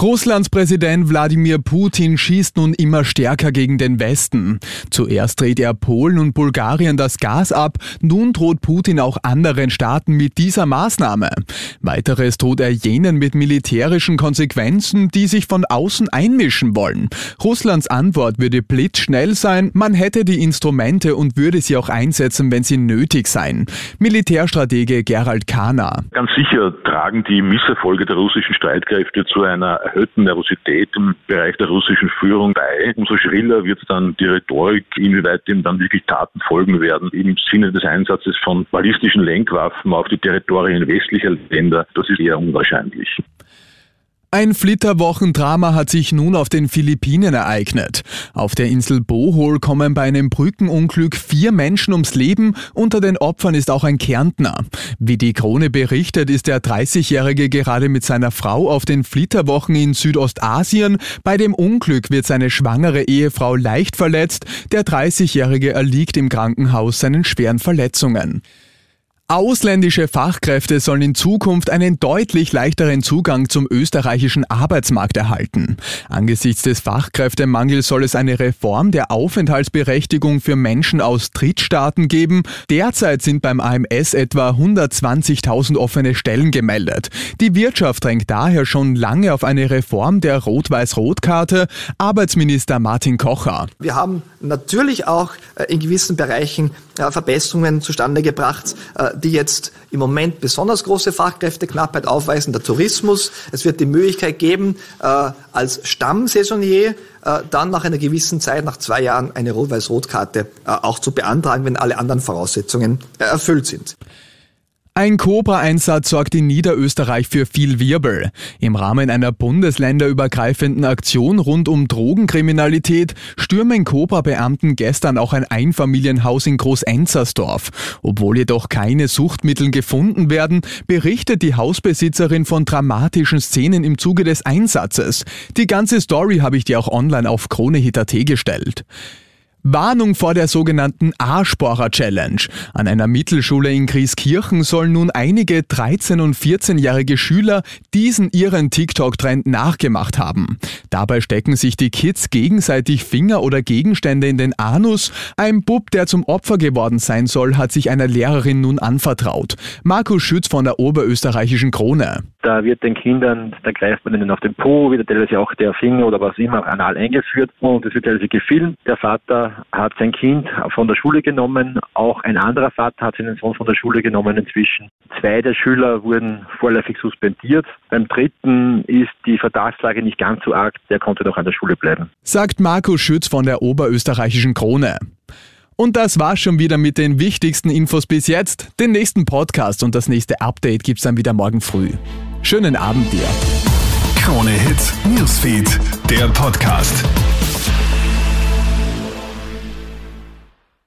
Russlands Präsident Wladimir Putin schießt nun immer stärker gegen den Westen. Zuerst dreht er Polen und Bulgarien das Gas ab, nun droht Putin auch anderen Staaten mit dieser Maßnahme. Weiteres droht er jenen mit militärischen Konsequenzen, die sich von außen einmischen wollen. Russlands Antwort würde blitzschnell sein, man hätte die Instrumente und würde sie auch einsetzen, wenn sie nötig seien. Militärstratege Gerald Kahner. Ganz sicher tragen die Misserfolge der russischen Streitkräfte zu einer erhöhten Nervosität im Bereich der russischen Führung bei. Umso schriller wird dann die Rhetorik, inwieweit dem dann wirklich Taten folgen werden, im Sinne des Einsatzes von ballistischen Lenkwaffen auf die Territorien westlicher Länder. Das ist eher unwahrscheinlich. Ein Flitterwochendrama hat sich nun auf den Philippinen ereignet. Auf der Insel Bohol kommen bei einem Brückenunglück vier Menschen ums Leben. Unter den Opfern ist auch ein Kärntner. Wie die Krone berichtet, ist der 30-Jährige gerade mit seiner Frau auf den Flitterwochen in Südostasien. Bei dem Unglück wird seine schwangere Ehefrau leicht verletzt. Der 30-Jährige erliegt im Krankenhaus seinen schweren Verletzungen. Ausländische Fachkräfte sollen in Zukunft einen deutlich leichteren Zugang zum österreichischen Arbeitsmarkt erhalten. Angesichts des Fachkräftemangels soll es eine Reform der Aufenthaltsberechtigung für Menschen aus Drittstaaten geben. Derzeit sind beim AMS etwa 120.000 offene Stellen gemeldet. Die Wirtschaft drängt daher schon lange auf eine Reform der Rot-Weiß-Rot-Karte. Arbeitsminister Martin Kocher. Wir haben natürlich auch äh, in gewissen Bereichen äh, Verbesserungen zustande gebracht, äh, die jetzt im Moment besonders große Fachkräfteknappheit aufweisen, der Tourismus. Es wird die Möglichkeit geben, äh, als Stammsaisonier äh, dann nach einer gewissen Zeit, nach zwei Jahren, eine Rot-Weiß-Rot-Karte äh, auch zu beantragen, wenn alle anderen Voraussetzungen erfüllt sind. Ein Cobra-Einsatz sorgt in Niederösterreich für viel Wirbel. Im Rahmen einer bundesländerübergreifenden Aktion rund um Drogenkriminalität stürmen Cobra-Beamten gestern auch ein Einfamilienhaus in Großenzersdorf. Obwohl jedoch keine Suchtmittel gefunden werden, berichtet die Hausbesitzerin von dramatischen Szenen im Zuge des Einsatzes. Die ganze Story habe ich dir auch online auf KroneHit.at gestellt. Warnung vor der sogenannten A-Sporer-Challenge. An einer Mittelschule in Grieskirchen sollen nun einige 13- und 14-jährige Schüler diesen ihren TikTok-Trend nachgemacht haben. Dabei stecken sich die Kids gegenseitig Finger oder Gegenstände in den Anus. Ein Bub, der zum Opfer geworden sein soll, hat sich einer Lehrerin nun anvertraut. Markus Schütz von der Oberösterreichischen Krone. Da wird den Kindern, da greift man ihnen auf den Po, wird teilweise auch der Finger oder was immer anal eingeführt und es wird teilweise gefilmt. Der Vater hat sein Kind von der Schule genommen, auch ein anderer Vater hat seinen Sohn von der Schule genommen inzwischen. Zwei der Schüler wurden vorläufig suspendiert. Beim dritten ist die Verdachtslage nicht ganz so arg, der konnte noch an der Schule bleiben. Sagt Markus Schütz von der Oberösterreichischen Krone. Und das war's schon wieder mit den wichtigsten Infos bis jetzt. Den nächsten Podcast und das nächste Update gibt's dann wieder morgen früh. Schönen Abend dir. Krone Hits, Newsfeed, der Podcast.